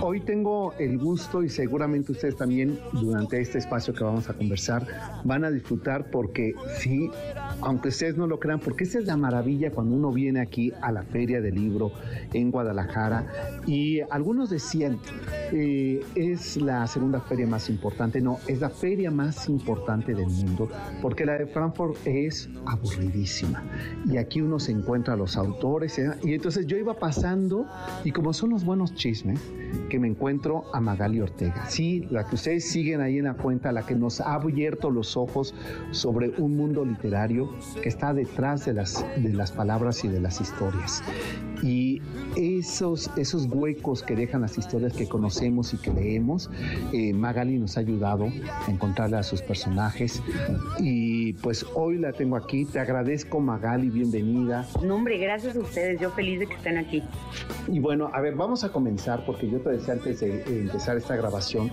Hoy tengo el gusto y seguramente ustedes también durante este espacio que vamos a conversar van a disfrutar porque sí, aunque ustedes no lo crean, porque esa es la maravilla cuando uno viene aquí a la feria del libro en Guadalajara y algunos decían, eh, es la segunda feria más importante, no, es la feria más importante del mundo porque la de Frankfurt es aburridísima y aquí uno se encuentra a los autores ¿eh? y entonces yo iba pasando y como son los buenos chismes, que me encuentro a Magali Ortega. Sí, la que ustedes siguen ahí en la cuenta, la que nos ha abierto los ojos sobre un mundo literario que está detrás de las, de las palabras y de las historias. Y esos, esos huecos que dejan las historias que conocemos y que leemos, eh, Magali nos ha ayudado a encontrarle a sus personajes. Y pues hoy la tengo aquí. Te agradezco, Magali, bienvenida. No, hombre, gracias a ustedes. Yo feliz de que estén aquí. Y bueno, a ver, vamos a comenzar porque yo te decía antes de empezar esta grabación,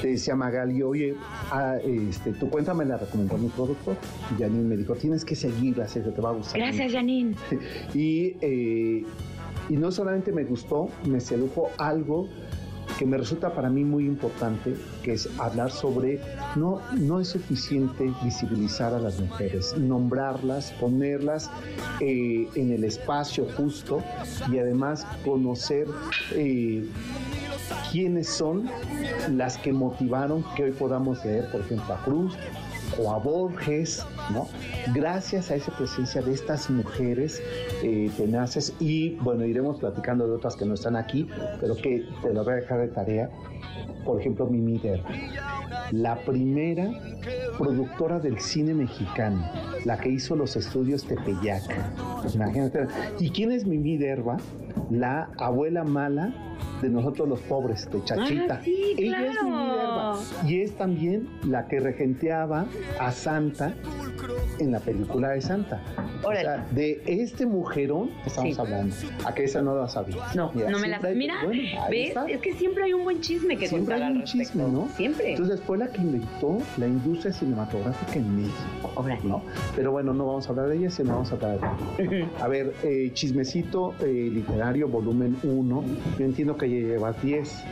te decía Magali, oye, ah, este, tu cuenta me la recomendó mi productor. Janine me dijo, tienes que seguirla, Sergio, te va a gustar. Gracias, Janine. y, eh, y no solamente me gustó, me sedujo algo que me resulta para mí muy importante, que es hablar sobre, no, no es suficiente visibilizar a las mujeres, nombrarlas, ponerlas eh, en el espacio justo y además conocer eh, quiénes son las que motivaron que hoy podamos leer, por ejemplo, a Cruz o a Borges, ¿no? Gracias a esa presencia de estas mujeres eh, tenaces y bueno, iremos platicando de otras que no están aquí, pero que te lo voy a dejar de tarea. Por ejemplo, Mimi Derba, la primera productora del cine mexicano, la que hizo los estudios Tepeyac. Imagínate. ¿Y quién es Mimi Derba? La abuela mala de nosotros los pobres, de Chachita. Ah, sí, Ella es claro. Derba. Y es también la que regenteaba a Santa en la película de Santa. O sea, de este mujerón estamos Sí. hablando. A que esa no la sabía. No, Mira, no me hay- Mira, bueno, ahí ¿ves? está. Es que siempre hay un buen chisme que Siempre hay un chisme, ¿no? Siempre. Entonces fue la que inventó la industria cinematográfica en México. Órale. ¿no? Pero bueno, no vamos a hablar de ella, sino vamos a hablar de Ujú. A ver, eh, chismecito eh, literario, volumen 1. Yo entiendo que llevas 10.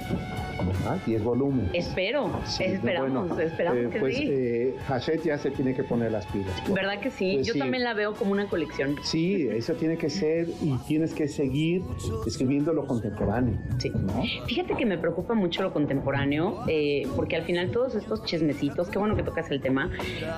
¿verdad? 10 volúmenes. Espero, Sí, esperamos, bueno, esperamos eh, que pues, sí. eh, Hachette ya se tiene que poner las pilas. ¿Verdad que sí? pues Yo sí. también la veo como una colección. Sí, eso tiene que ser y tienes que seguir escribiendo lo contemporáneo. Sí. ¿no? Fíjate que me preocupa mucho lo contemporáneo, eh, porque al final todos estos chismecitos, qué bueno que tocas el tema,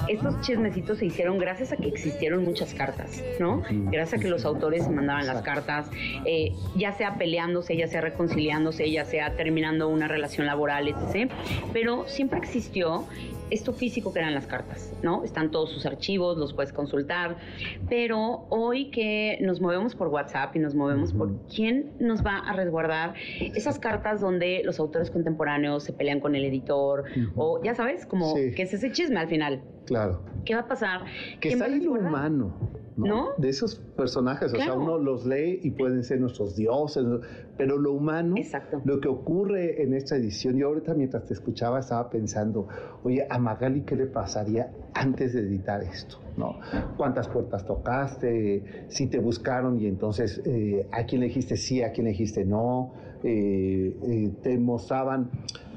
estos chismecitos se hicieron gracias a que existieron muchas cartas, ¿no? Gracias a que los autores mandaban las cartas, eh, ya sea peleándose, ya sea reconciliándose, ya sea terminando una relación laboral, etc. Pero siempre existió esto físico que eran las cartas, ¿no? Están todos sus archivos, los puedes consultar, pero hoy que nos movemos por WhatsApp y nos movemos por quién nos va a resguardar esas cartas donde los autores contemporáneos se pelean con el editor o ya sabes, como Sí. que es ese chisme al final. Claro. ¿Qué va a pasar? Que ¿Quién está ahí lo humano. ¿No? De esos personajes, o sea, uno los lee y pueden ser nuestros dioses, pero lo humano, Exacto. lo que ocurre en esta edición, yo ahorita mientras te escuchaba estaba pensando, oye, a Magali, ¿qué le pasaría antes de editar esto? ¿no? ¿Cuántas puertas tocaste? Si te buscaron y entonces eh, a quién le dijiste sí, a quién le dijiste no, Eh, eh, te mostraban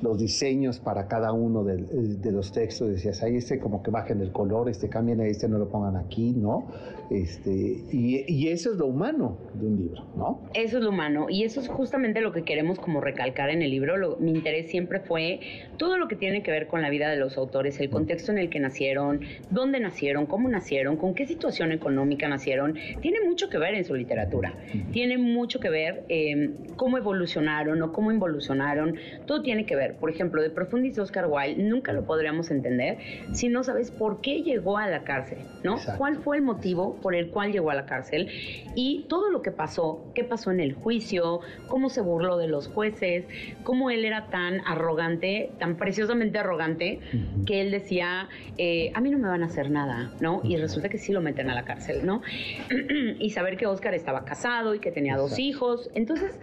los diseños para cada uno de, eh, de los textos, decías, ahí este como que bajen el color, este cambien este, no lo pongan aquí, ¿no? Este, y, y eso es lo humano de un libro, ¿no? Eso es lo humano y eso es justamente lo que queremos como recalcar en el libro. Lo- mi interés siempre fue todo lo que tiene que ver con la vida de los autores, el contexto en el que nacieron, dónde nacieron, cómo nacieron, con qué situación económica nacieron. Tiene mucho que ver en su literatura. Tiene mucho que ver eh, cómo evolucionaron o cómo involucionaron. Todo tiene que ver. Por ejemplo, de Profundis Oscar Wilde, nunca lo podríamos entender si no sabes por qué llegó a la cárcel, ¿no? ¿Cuál fue el motivo por el cual llegó a la cárcel? Y todo lo que pasó, qué pasó en el juicio, cómo se burló de los jueces, cómo él era tan arrogante, tan preciosamente arrogante, que él decía, eh, a mí no me van a hacer nada, ¿no? Y resulta que sí lo meten a la cárcel, ¿no? y saber que Oscar estaba casado y que tenía dos hijos. Entonces,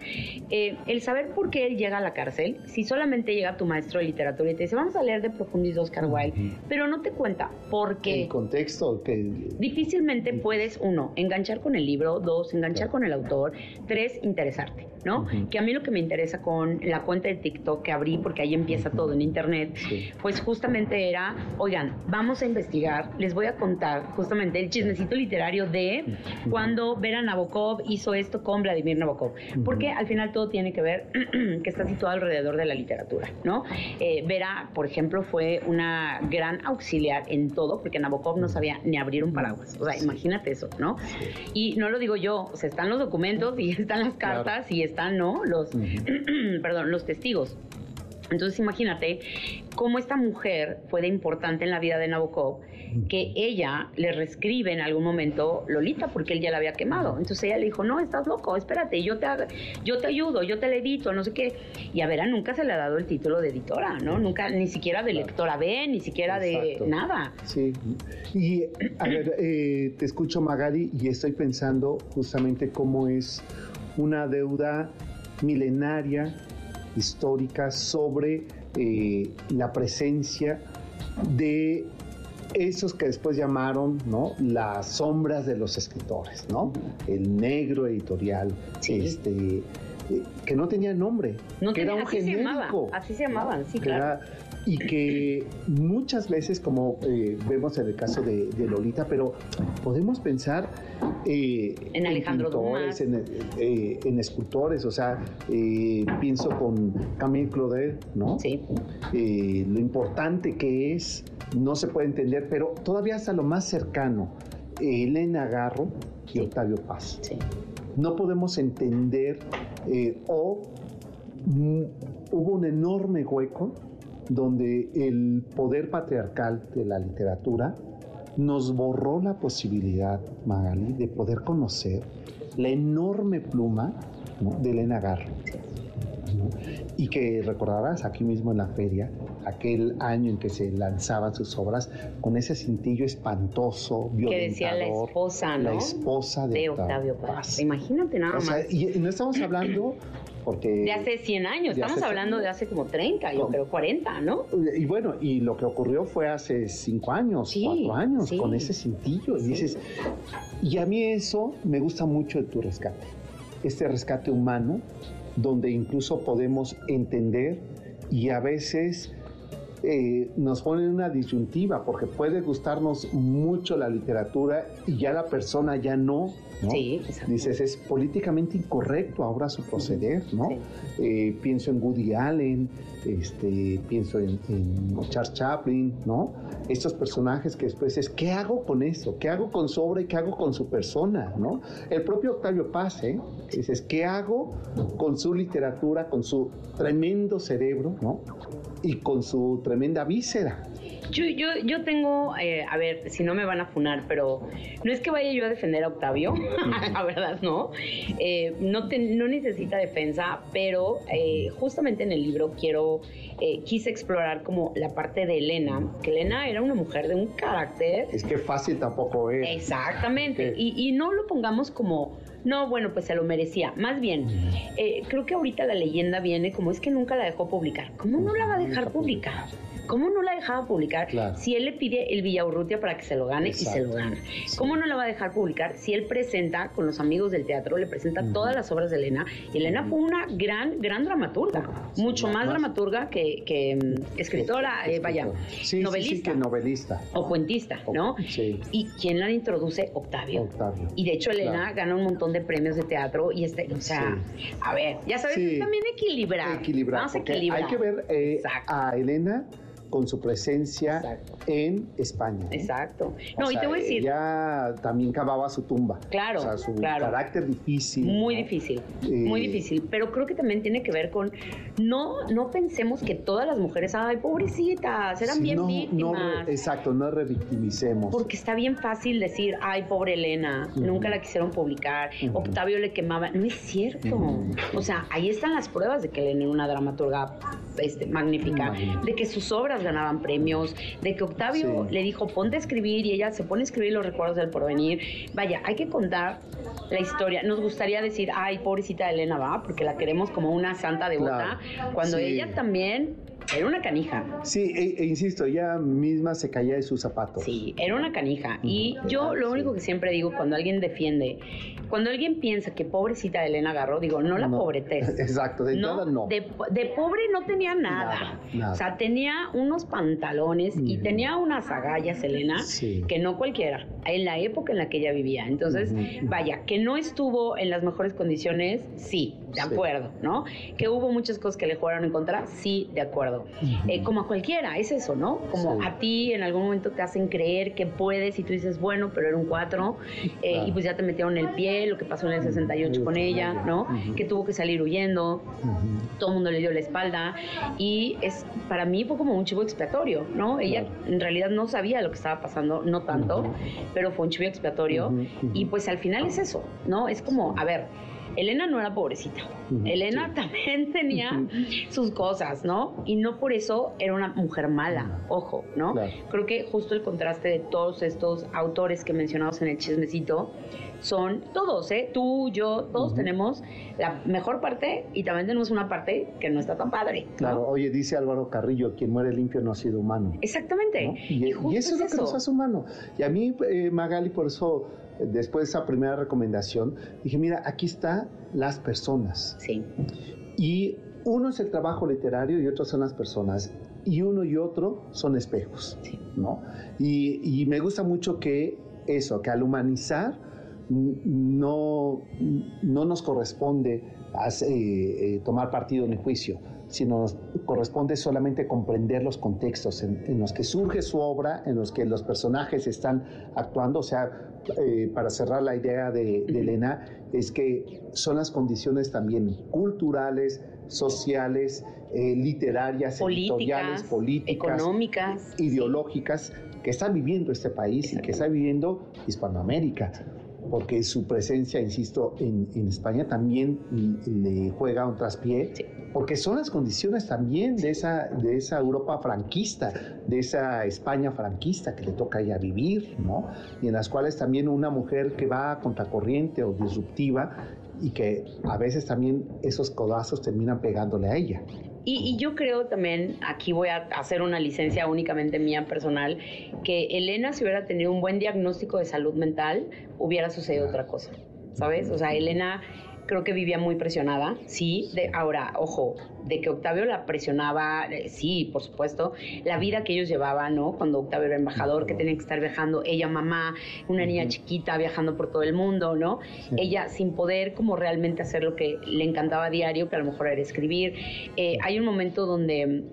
eh, el saber por qué él llega a la cárcel, si solamente llega tu maestro de literatura y te dice, vamos a leer de Profundis Oscar Wilde, pero no te cuenta por qué. El contexto que... Difícilmente puedes, uno, enganchar con el libro, dos, enganchar con el autor, tres, interesarte. ¿no? Que a mí lo que me interesa con la cuenta de TikTok que abrí, porque ahí empieza todo en internet, pues justamente era, oigan, vamos a investigar, les voy a contar justamente el chismecito literario de cuando Vera Nabokov hizo esto con Vladimir Nabokov, porque al final todo tiene que ver que está situado alrededor de la literatura, ¿no? Eh, Vera, por ejemplo, fue una gran auxiliar en todo, porque Nabokov no sabía ni abrir un paraguas, o sea, imagínate eso, ¿no? Y no lo digo yo, o sea, están los documentos y están las cartas y están, ¿no? Los, perdón, los testigos. Entonces imagínate cómo esta mujer fue de importante en la vida de Nabokov, que ella le reescribe en algún momento Lolita porque él ya la había quemado. Entonces ella le dijo, no, estás loco, espérate, yo te, yo te ayudo, yo te le edito, no sé qué. Y a Vera nunca se le ha dado el título de editora, ¿no? Nunca, ni siquiera de lectora B, ni siquiera de nada. Sí. Y a ver, eh, te escucho Magali y estoy pensando justamente cómo es una deuda milenaria, histórica, sobre eh, la presencia de esos que después llamaron ¿no? las sombras de los escritores, ¿no? El negro editorial, este, eh, que no tenía nombre, que era un genérico. así se llamaban, sí, claro y que muchas veces, como eh, vemos en el caso de, Lolita, pero podemos pensar eh, en Alejandro pintores, eh, en, escultores, o sea, pienso con Camille Claudel, ¿no? Sí. lo importante que es, no se puede entender, pero todavía hasta lo más cercano, Elena Garro y Octavio Paz. Sí. No podemos entender o mm, hubo un enorme hueco donde el poder patriarcal de la literatura nos borró la posibilidad, Magali, de poder conocer la enorme pluma de Elena Garro. Y que recordarás aquí mismo en la feria, aquel año en que se lanzaban sus obras, con ese cintillo espantoso, violentador. Que decía la esposa, ¿no? La esposa de, Octavio, Paz. Imagínate nada más. Y no estamos hablando de hace 100 años, estamos hablando de hace como 30, yo creo 40, ¿no? Y bueno, y lo que ocurrió fue hace 5 años, 4 años, con ese cintillo. Y dices, y a mí eso me gusta mucho de tu rescate. Este rescate humano, donde incluso podemos entender y a veces eh, nos pone una disyuntiva, porque puede gustarnos mucho la literatura y ya la persona ya no. Sí, Dices, es políticamente incorrecto ahora su proceder, ¿no? Eh, pienso en Woody Allen, este, pienso en, Charles Chaplin, ¿no? Estos personajes que después es, ¿qué hago con eso? ¿Qué hago con su obra y qué hago con su persona, ¿no? El propio Octavio Paz, ¿eh? Dices, ¿qué hago con su literatura, con su tremendo cerebro, ¿no? Y con su tremenda víscera. Yo, yo, yo tengo, eh, a ver, si no me van a funar, pero no es que vaya yo a defender a Octavio, la verdad no. Eh, no, no necesita defensa, pero eh, justamente en el libro quiero, quise explorar como la parte de Elena, que Elena era una mujer de un carácter. Es que fácil tampoco es. Exactamente, y, y no lo pongamos como no, bueno, pues se lo merecía. Más bien, creo que ahorita la leyenda viene como es que nunca la dejó publicar. ¿Cómo no la va a dejar publicar? ¿Cómo no la dejaba publicar si él le pide el Villaurrutia para que se lo gane y se lo gana? ¿Cómo no la va a dejar publicar si él presenta con los amigos del teatro, le presenta todas las obras de Elena? Y Elena fue una gran, gran dramaturga, mucho más, dramaturga que, mm, escritora, eh, vaya, novelista. que novelista. O cuentista, ¿no? Sí. ¿Y quién la introduce? Octavio. Octavio. Y de hecho Elena gana un montón de premios de teatro y este, o sea, a ver, ya sabes, es también equilibrar. Equilibrar. Vamos a equilibrar. Hay que ver eh, a Elena con su presencia en España. ¿eh? Exacto. No, y te voy a decir. Ya también cavaba su tumba. Claro. O sea, su carácter difícil. Muy difícil. muy difícil. Pero creo que también tiene que ver con. No, no pensemos que todas las mujeres, ay, pobrecitas, eran bien víctimas. exacto, no revictimicemos. Porque está bien fácil decir, ay, pobre Elena, nunca la quisieron publicar. Octavio le quemaba. No es cierto. O sea, ahí están las pruebas de que Elena era una dramaturga este, magnífica, de que sus obras ganaban premios, de que Octavio le dijo, ponte a escribir y ella se pone a escribir los recuerdos del porvenir. Vaya, hay que contar la historia. Nos gustaría decir, ay, pobrecita Elena va, porque la queremos como una santa devota, cuando ella también era una canija. Sí, e, e, insisto, ella misma se caía de sus zapatos. Sí, era una canija. Y yo lo único que siempre digo cuando alguien defiende, cuando alguien piensa que pobrecita Elena agarró, digo, no la no, pobretes. Exacto, de no, no. De, pobre no tenía nada. O sea, tenía unos pantalones y tenía unas agallas, Elena, que no cualquiera, en la época en la que ella vivía. Entonces, vaya, que no estuvo en las mejores condiciones, sí, de acuerdo, ¿no? Que hubo muchas cosas que le jugaron en contra, sí, de acuerdo. Eh, como a cualquiera, es eso, ¿no? Como a ti en algún momento te hacen creer que puedes y tú dices, bueno, pero era un 4, eh, y pues ya te metieron el pie, lo que pasó en el 68 con ella, ¿no? Que tuvo que salir huyendo, todo el mundo le dio la espalda, y es para mí fue como un chivo expiatorio, ¿no? Ella en realidad no sabía lo que estaba pasando, no tanto, pero fue un chivo expiatorio, y pues al final es eso, ¿no? Es como, a ver, Elena no era pobrecita. Elena también tenía sus cosas, ¿no? Y no por eso era una mujer mala, ojo, ¿no? Creo que justo el contraste de todos estos autores que mencionamos en el chismecito son todos, ¿eh? Tú, yo, todos tenemos la mejor parte y también tenemos una parte que no está tan padre. Claro, oye, dice Álvaro Carrillo, quien muere limpio no ha sido humano. Exactamente. Y, eso es lo que nos hace humano. Y a mí, eh, Magali, por eso después de esa primera recomendación, dije, mira, aquí están las personas. Sí. Y uno es el trabajo literario y otro son las personas. Y uno y otro son espejos, sí. ¿no? Y, me gusta mucho que eso, que al humanizar no, no nos corresponde eh, tomar partido en el juicio, sino nos corresponde solamente comprender los contextos en, los que surge su obra, en los que los personajes están actuando. O sea, eh, para cerrar la idea de, Elena, es que son las condiciones también culturales, sociales, eh, literarias, políticas, políticas, económicas, ideológicas que está viviendo este país y que está viviendo Hispanoamérica porque su presencia, insisto, en, España también le juega un traspié, porque son las condiciones también de esa, de esa Europa franquista, de esa España franquista que le toca ya vivir, ¿no? Y en las cuales también una mujer que va a contracorriente o disruptiva y que a veces también esos codazos terminan pegándole a ella. Y, yo creo también, aquí voy a hacer una licencia únicamente mía personal, que Elena si hubiera tenido un buen diagnóstico de salud mental, hubiera sucedido otra cosa, ¿sabes? O sea, Elena creo que vivía muy presionada, sí. De, ahora, ojo, de que Octavio la presionaba, eh, sí, por supuesto, la vida que ellos llevaban, ¿no? Cuando Octavio era embajador, que tenía que estar viajando, ella mamá, una niña chiquita viajando por todo el mundo, ¿no? Ella sin poder como realmente hacer lo que le encantaba a diario, que a lo mejor era escribir. Eh, hay un momento donde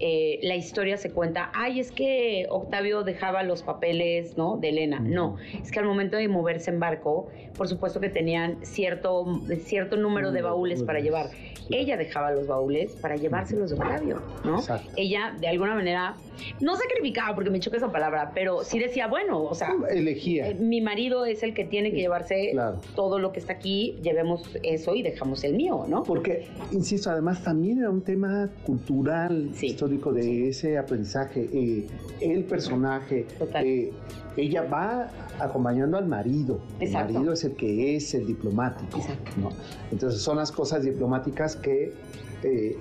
eh, la historia se cuenta, ay, es que Octavio dejaba los papeles, ¿no? De Elena. No, es que al momento de moverse en barco, por supuesto que tenían cierto cierto número de baúles para llevar. Ella dejaba los baúles para llevárselos de Octavio, ¿no? Ella, de alguna manera, no sacrificaba, porque me choca esa palabra, pero sí decía, bueno, o sea... Elegía. Eh, mi marido es el que tiene que llevarse todo lo que está aquí, llevemos eso y dejamos el mío, ¿no? Porque, insisto, además también era un tema cultural, histórico de ese aprendizaje. Eh, el personaje... Total. Eh, ella va acompañando al marido. El marido es el que es el diplomático. ¿no? Entonces son las cosas diplomáticas que, eh,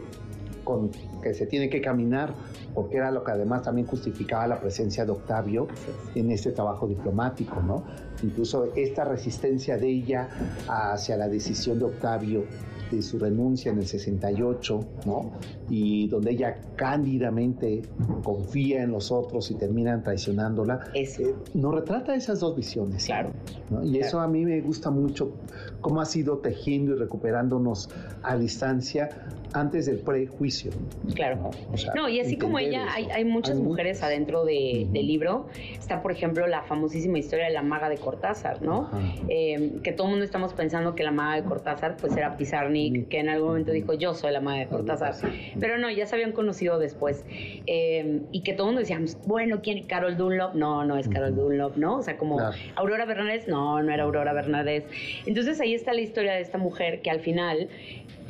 con, que se tiene que caminar, porque era lo que además también justificaba la presencia de Octavio en este trabajo diplomático, ¿no? incluso esta resistencia de ella hacia la decisión de Octavio de su renuncia en el 68, ¿no? Y donde ella cándidamente confía en los otros y terminan traicionándola. Eso. Eh, nos retrata esas dos visiones. Claro. ¿no? Y eso a mí me gusta mucho, cómo ha sido tejiendo y recuperándonos a distancia antes del prejuicio. Claro. no, y así como ella, hay, muchas mujeres adentro del libro. Está, por ejemplo, la famosísima historia de la maga de Cortázar, ¿no? Eh, que todo el mundo estamos pensando que la maga de Cortázar pues era Pizarnik, que en algún momento dijo yo soy la maga de Cortázar. Pero no, ya se habían conocido después. Eh, y que todo el mundo decía, bueno, ¿quién? ¿Carol Dunlop? No, no es Carol Dunlop, ¿no? O sea, como Aurora Bernadette, no, no era Aurora Bernadette. Entonces ahí está la historia de esta mujer que al final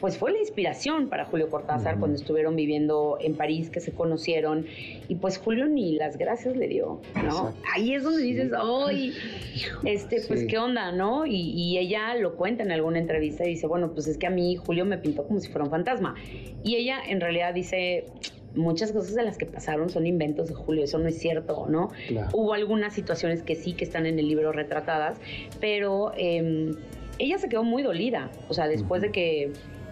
pues fue la inspiración para Julio Cortázar cuando estuvieron viviendo en París, que se conocieron, y pues Julio ni las gracias le dio, ¿no? Ahí es donde dices, ¡ay! Este, pues qué onda, ¿no? Y, ella lo cuenta en alguna entrevista y dice, bueno, pues es que a mí Julio me pintó como si fuera un fantasma. Y ella en realidad dice, muchas cosas de las que pasaron son inventos de Julio, eso no es cierto, ¿no? Hubo algunas situaciones que sí que están en el libro retratadas, pero em, ella se quedó muy dolida, o sea, después de que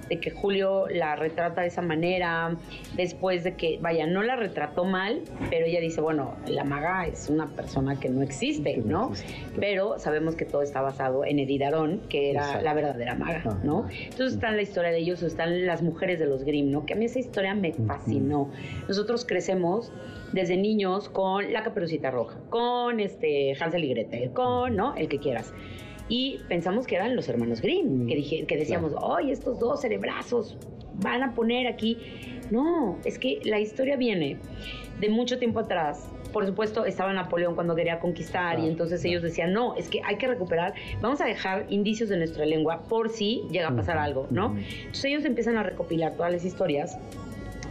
de que Julio la retrata de esa manera, después de que, vaya, no la retrató mal, pero ella dice, bueno, la maga es una persona que no existe, ¿no? Pero sabemos que todo está basado en Edidarón, que era la verdadera maga, ¿no? Entonces está la historia de ellos, están las mujeres de los Grimm, ¿no? Que a mí esa historia me fascinó. Nosotros crecemos desde niños con la caperucita roja, con este Hansel y Gretel, con, ¿no? El que quieras y pensamos que eran los hermanos Grimm, que, dije, que decíamos, ¡ay, estos dos cerebrazos van a poner aquí! No, es que la historia viene de mucho tiempo atrás. Por supuesto, estaba Napoleón cuando quería conquistar y entonces ellos decían, no, es que hay que recuperar, vamos a dejar indicios de nuestra lengua por si llega a pasar algo, ¿no? Entonces ellos empiezan a recopilar todas las historias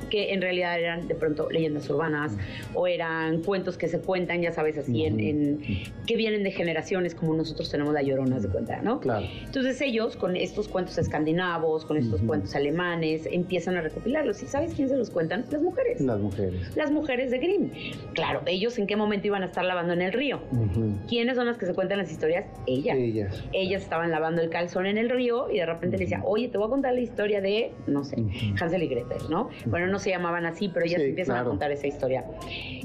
que en realidad eran de pronto leyendas urbanas o eran cuentos que se cuentan, ya sabes, así en, que vienen de generaciones como nosotros tenemos la llorona de cuenta, ¿no? Claro. Entonces ellos con estos cuentos escandinavos, con estos cuentos alemanes, empiezan a recopilarlos. ¿Y sabes quién se los cuentan? Las mujeres. Las mujeres. Las mujeres de Grimm. Claro, ellos en qué momento iban a estar lavando en el río. ¿Quiénes son las que se cuentan las historias? Ellas. Ellas. Ellas estaban lavando el calzón en el río y de repente le decía, oye, te voy a contar la historia de, no sé, Hansel y Gretel, ¿no? Bueno, no se llamaban así, pero ellas empiezan a contar esa historia.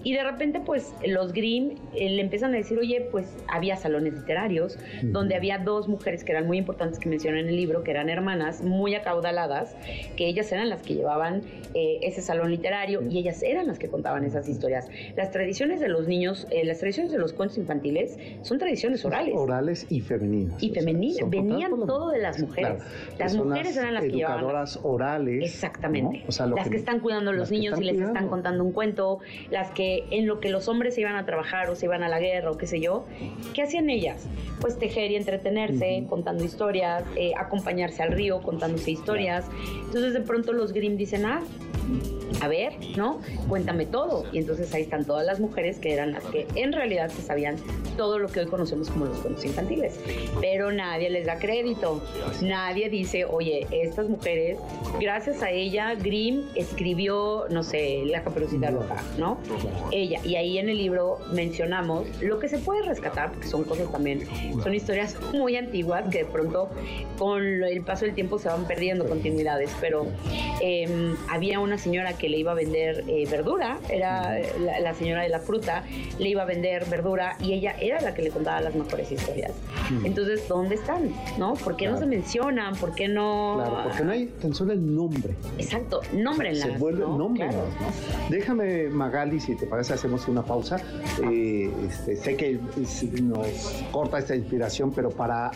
Y de repente, pues, los Grimm eh, le empiezan a decir, oye, pues, había salones literarios, donde había dos mujeres que eran muy importantes que mencionan en el libro, que eran hermanas, muy acaudaladas, que ellas eran las que llevaban eh, ese salón literario y ellas eran las que contaban esas historias. Las tradiciones de los niños, eh, las tradiciones de los cuentos infantiles son tradiciones orales. Orales y femeninas. Y femeninas. Venían todo de las mujeres. Las mujeres eran las que llevaban. Educadoras orales. Exactamente. las que, están cuidando los niños y les están contando un cuento, las que en lo que los hombres se iban a trabajar o se iban a la guerra o qué sé yo, ¿qué hacían ellas? Pues tejer y entretenerse, contando historias, eh, acompañarse al río contándose historias. Entonces de pronto los Grimm dicen, ah, a ver, ¿no? Cuéntame todo. Y entonces ahí están todas las mujeres que eran las que en realidad se sabían todo lo que hoy conocemos como los cuentos infantiles. Pero nadie les da crédito. Nadie dice, oye, estas mujeres, gracias a ella, Grimm escribió, no sé, La caperucita roja, ¿no? Ella. Y ahí en el libro mencionamos lo que se puede rescatar, porque son cosas también, son historias muy antiguas que de pronto con el paso del tiempo se van perdiendo continuidades. Pero em, había una señora que le iba a vender eh, verdura, era la, señora de la fruta, le iba a vender verdura y ella era la que le contaba las mejores historias. Entonces, ¿dónde están? ¿No? ¿Por qué no se mencionan? ¿Por qué no...? Claro, porque no hay tan solo el nombre. Exacto, nómbrenlas. Se vuelve ¿no? nombre. Déjame, Magali, si te parece, hacemos una pausa. Eh, este, sé que nos corta esta inspiración, pero para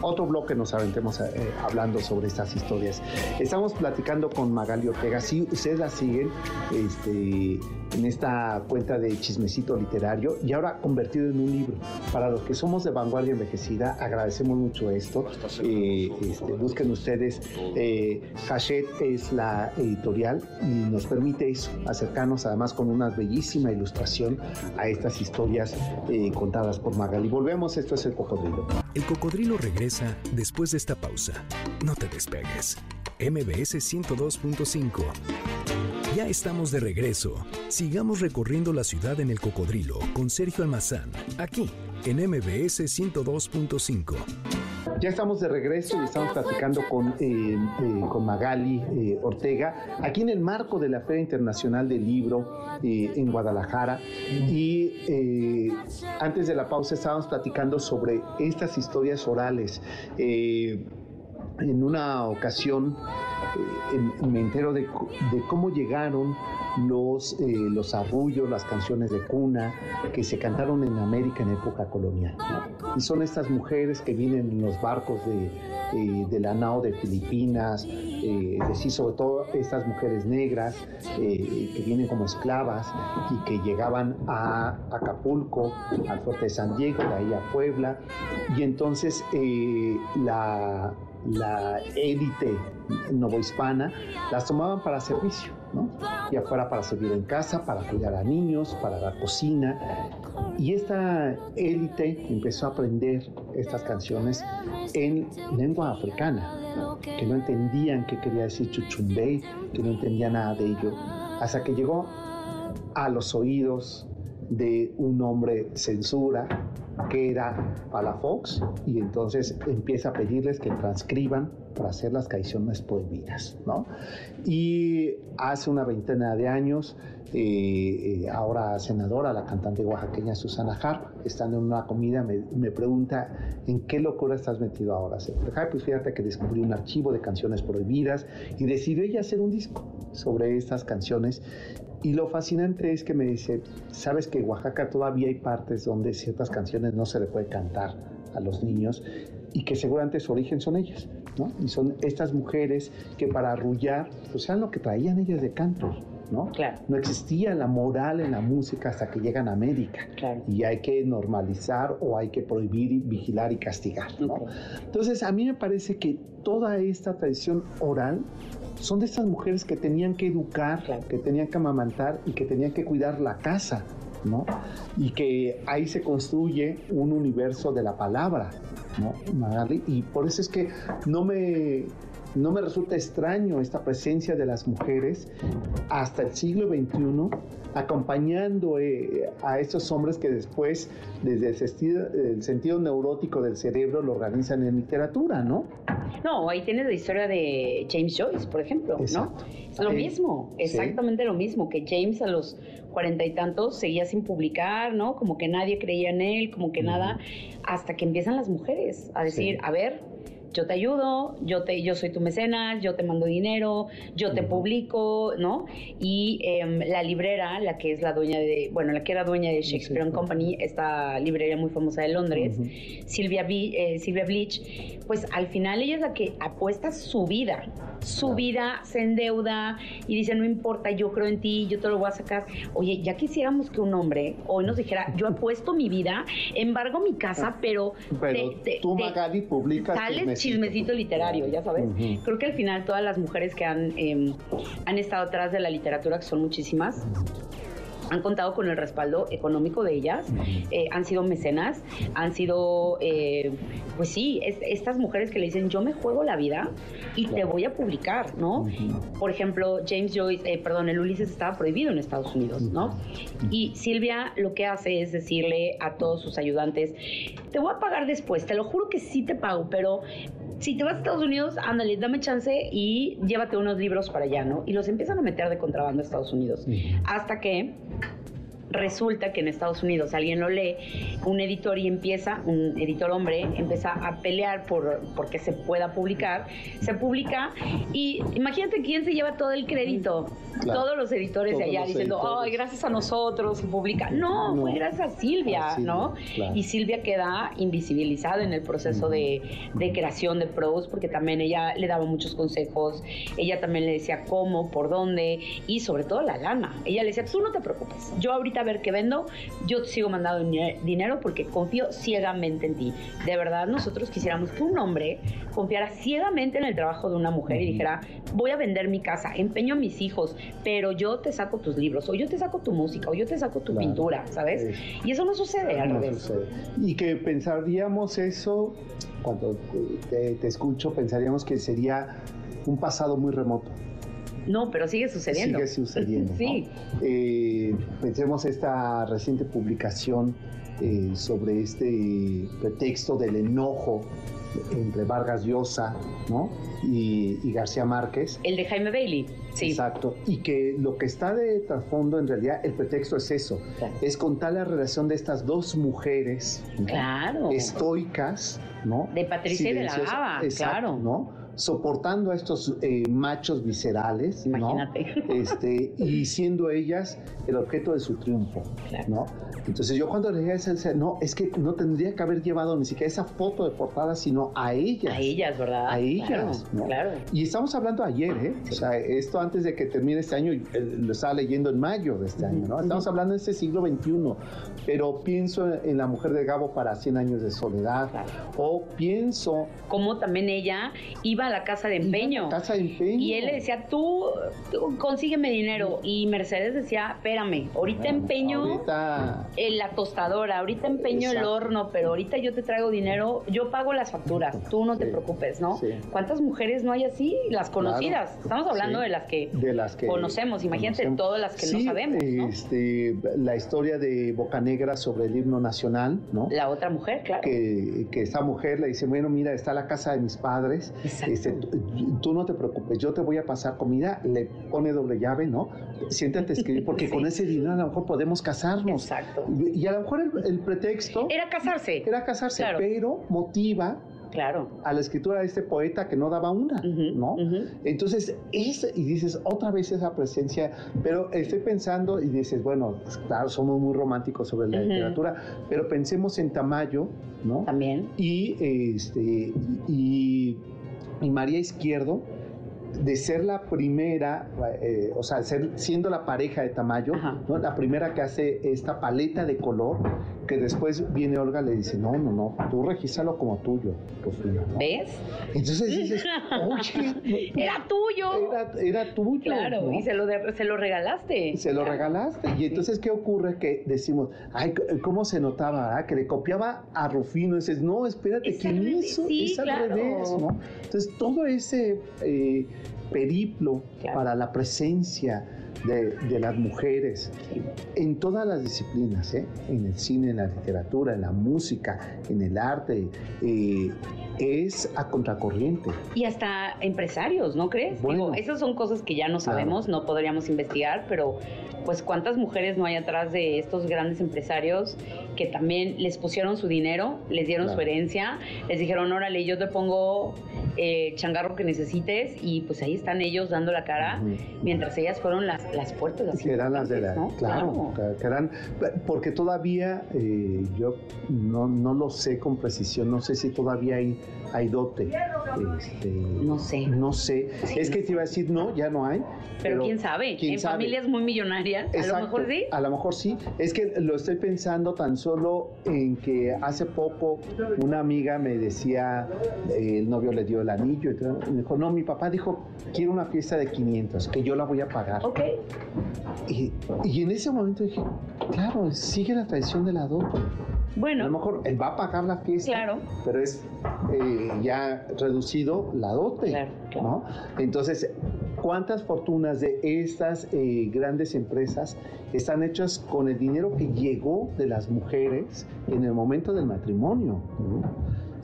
otro bloque nos aventemos eh, hablando sobre estas historias. Estamos platicando con Magali Ortega. Si ustedes la siguen este, en esta cuenta de chismecito literario y ahora convertido en un libro. Para los que somos de vanguardia envejecida, agradecemos mucho esto. Eh, este, busquen ustedes, eh, Hachette es la editorial y nos permite eso, acercarnos además con una bellísima ilustración a estas historias eh, contadas por Magali. Volvemos, esto es el cocodrilo. El cocodrilo regresa después de esta pausa. No te despegues. MBS 102.5. Ya estamos de regreso. Sigamos recorriendo la ciudad en el cocodrilo con Sergio Almazán, aquí en MBS 102.5. Ya estamos de regreso y estamos platicando con, eh, eh, con Magali eh, Ortega, aquí en el marco de la Feria Internacional del Libro en Guadalajara. Y antes de la pausa estábamos platicando sobre estas historias orales. En una ocasión me entero de, cómo llegaron los, eh, los arrullos, las canciones de cuna que se cantaron en América en época colonial. Y son estas mujeres que vienen en los barcos de, eh, de la nao de Filipinas, eh, es decir, sobre todo estas mujeres negras que vienen como esclavas y que llegaban a Acapulco, al fuerte de San Diego, de ahí a Puebla. Y entonces la la élite novohispana las tomaban para servicio, ¿no? Ya fuera para servir en casa, para cuidar a niños, para la cocina. Y esta élite empezó a aprender estas canciones en lengua africana, que no entendían qué quería decir chuchumbé, que no entendían nada de ello, hasta que llegó a los oídos de un hombre censura que era Palafox y entonces empieza a pedirles que transcriban para hacer las canciones prohibidas, ¿no? Y hace una veintena de años, eh, eh, ahora senadora, la cantante oaxaqueña Susana Harp, estando en una comida, me, pregunta, ¿en qué locura estás metido ahora? pues fíjate que descubrí un archivo de canciones prohibidas y decidió ella hacer un disco sobre estas canciones y lo fascinante es que me dice, sabes que en Oaxaca todavía hay partes donde ciertas canciones no se le puede cantar a los niños y que seguramente su origen son ellas, ¿no? Y son estas mujeres que para arrullar, pues saben lo que traían ellas de cantos, ¿no? Claro. No existía la moral en la música hasta que llegan a América. Claro. Y hay que normalizar o hay que prohibir, vigilar y castigar, ¿no? Entonces, a mí me parece que toda esta tradición oral son de estas mujeres que tenían que educar, que tenían que amamantar y que tenían que cuidar la casa, ¿no? Y que ahí se construye un universo de la palabra, ¿no? Y por eso es que no me, no me resulta extraño esta presencia de las mujeres hasta el siglo XXI acompañando eh, a estos hombres que después, desde el sentido, el sentido, neurótico del cerebro, lo organizan en literatura, ¿no? No, ahí tienes la historia de James Joyce, por ejemplo, ¿no? Es lo mismo, exactamente lo mismo, que James a los cuarenta y tantos seguía sin publicar, ¿no? Como que nadie creía en él, como que nada, hasta que empiezan las mujeres a decir, a ver, yo te ayudo, yo, te, yo soy tu mecenas, yo te mando dinero, yo te publico, ¿no? Y em, la librera, la que es la dueña de, bueno, la que era dueña de Shakespeare Company, esta librería muy famosa de Londres, Silvia, eh, Silvia Bleach, pues al final ella es la que apuesta su vida, su vida se endeuda y dice, no importa, yo creo en ti, yo te lo voy a sacar. Oye, ya quisiéramos que un hombre hoy nos dijera, yo apuesto mi vida, embargo mi casa, pero... Pero tú, Magali, publicas chismecito literario, ya sabes. Creo que al final todas las mujeres que han, em, han estado atrás de la literatura, que son muchísimas, han contado con el respaldo económico de ellas, eh, han sido mecenas, han sido, eh, pues sí, estas mujeres que le dicen, yo me juego la vida y te voy a publicar, ¿no? Por ejemplo, James Joyce, eh, perdón, el Ulises estaba prohibido en Estados Unidos, ¿no? Y Silvia lo que hace es decirle a todos sus ayudantes, te voy a pagar después, te lo juro que sí te pago, pero si te vas a Estados Unidos, ándale, dame chance y llévate unos libros para allá, ¿no? Y los empiezan a meter de contrabando a Estados Unidos. Hasta que resulta que en Estados Unidos alguien lo lee, un editor y empieza, un editor hombre, empieza a pelear por, que se pueda publicar, se publica y imagínate quién se lleva todo el crédito. Todos los editores de allá diciendo, ay, gracias a nosotros se publica. No, fue gracias a Silvia, ¿no? Y Silvia queda invisibilizada en el proceso de, de creación de pros, porque también ella le daba muchos consejos, ella también le decía cómo, por dónde y sobre todo la lana. Ella le decía, tú no te preocupes, yo ahorita a ver qué vendo, yo sigo mandando dinero porque confío ciegamente en ti. De verdad, nosotros quisiéramos que un hombre confiara ciegamente en el trabajo de una mujer y dijera, voy a vender mi casa, empeño a mis hijos, pero yo te saco tus libros, o yo te saco tu música, o yo te saco tu pintura, ¿sabes? Y eso no sucede al revés. Y que pensaríamos eso, cuando te, te escucho, pensaríamos que sería un pasado muy remoto. No, pero sigue sucediendo. Sigue sucediendo. sí. Eh, pensemos esta reciente publicación eh, sobre este pretexto del enojo entre Vargas Llosa ¿no? y, García Márquez. El de Jaime Bailey, sí. Exacto. Y que lo que está de trasfondo, en realidad, el pretexto es eso. Es contar la relación de estas dos mujeres claro. estoicas, ¿no? De Patricia y de la Gaba, claro. ¿no? Soportando a estos eh, machos viscerales, Imagínate. Este, y siendo ellas el objeto de su triunfo, ¿no? Entonces yo cuando leía esa, no, es que no tendría que haber llevado ni siquiera esa foto de portada, sino a ellas. A ellas, ¿verdad? A ellas, claro, Y estamos hablando ayer, ¿eh? O sea, esto antes de que termine este año, lo estaba leyendo en mayo de este año, ¿no? Estamos hablando de este siglo XXI, pero pienso en la mujer de Gabo para 100 años de soledad, o pienso... Como también ella iba a la casa de empeño. Casa de empeño. Y él le decía, tú, consígueme dinero. Y Mercedes decía, espérame, ahorita empeño ahorita... En la tostadora, ahorita empeño el horno, pero ahorita yo te traigo dinero, yo pago las facturas, tú no te preocupes, ¿no? ¿Cuántas mujeres no hay así? Las conocidas. Estamos hablando de las que, de las que conocemos, imagínate todas las que no sabemos. ¿no? Este, la historia de Bocanegra sobre el himno nacional, ¿no? La otra mujer, claro. Que, que esa mujer le dice, bueno, mira, está la casa de mis padres, este, tú no te preocupes, yo te voy a pasar comida, le pone doble llave, ¿no? Siéntate a escribir, porque con ese dinero a lo mejor podemos casarnos. Exacto. Y a lo mejor el, pretexto... Era casarse. Era casarse, pero motiva claro. a la escritura de este poeta que no daba una, ¿no? Entonces, es, y dices, otra vez esa presencia, pero estoy pensando y dices, bueno, pues, claro, somos muy románticos sobre la literatura, pero pensemos en Tamayo, ¿no? También. Y, este, y y María Izquierdo, de ser la primera, eh, o sea, ser, siendo la pareja de Tamayo, ¿no? la primera que hace esta paleta de color, que después viene Olga y le dice, no, no, no, tú regístralo como tuyo, ¿Ves? Entonces dices, oye, era tuyo. Era, era tuyo. Claro, y se lo, se lo regalaste. Se lo regalaste. Y entonces, ¿qué ocurre? Que decimos, ay, ¿cómo se notaba? Que le copiaba a Rufino. Y dices, no, espérate, ¿quién hizo? es al revés, ¿no? Entonces, todo ese eh, periplo para la presencia de, las mujeres en todas las disciplinas, ¿eh? en el cine, en la literatura, en la música, en el arte, eh, es a contracorriente. Y hasta empresarios, ¿no crees? Bueno, esas son cosas que ya no sabemos, no podríamos investigar, pero pues cuántas mujeres no hay atrás de estos grandes empresarios que también les pusieron su dinero, les dieron su herencia, les dijeron, órale, yo te pongo eh, changarro que necesites y pues ahí están ellos dando la cara, mientras ellas fueron las, las fuertes, las que eran las de la, claro, Que, eran, porque todavía eh, yo no, no lo sé con precisión, no sé si todavía hay, hay dote. Este, no sé. No sé. Es que te iba a decir, no, ya no hay. Pero, quién sabe, en familias muy millonarias, a lo mejor sí. A lo mejor sí. Es que lo estoy pensando tan solo en que hace poco una amiga me decía, eh, el novio le dio el anillo y me dijo, no, mi papá dijo, quiero una fiesta de 500, que yo la voy a pagar. Ok. Y, y en ese momento dije, claro, sigue la tradición de la dote. Bueno. A lo mejor él va a pagar la fiesta, claro. pero es eh, ya reducido la dote. Claro, ¿no? Entonces, ¿cuántas fortunas de estas eh, grandes empresas están hechas con el dinero que llegó de las mujeres en el momento del matrimonio?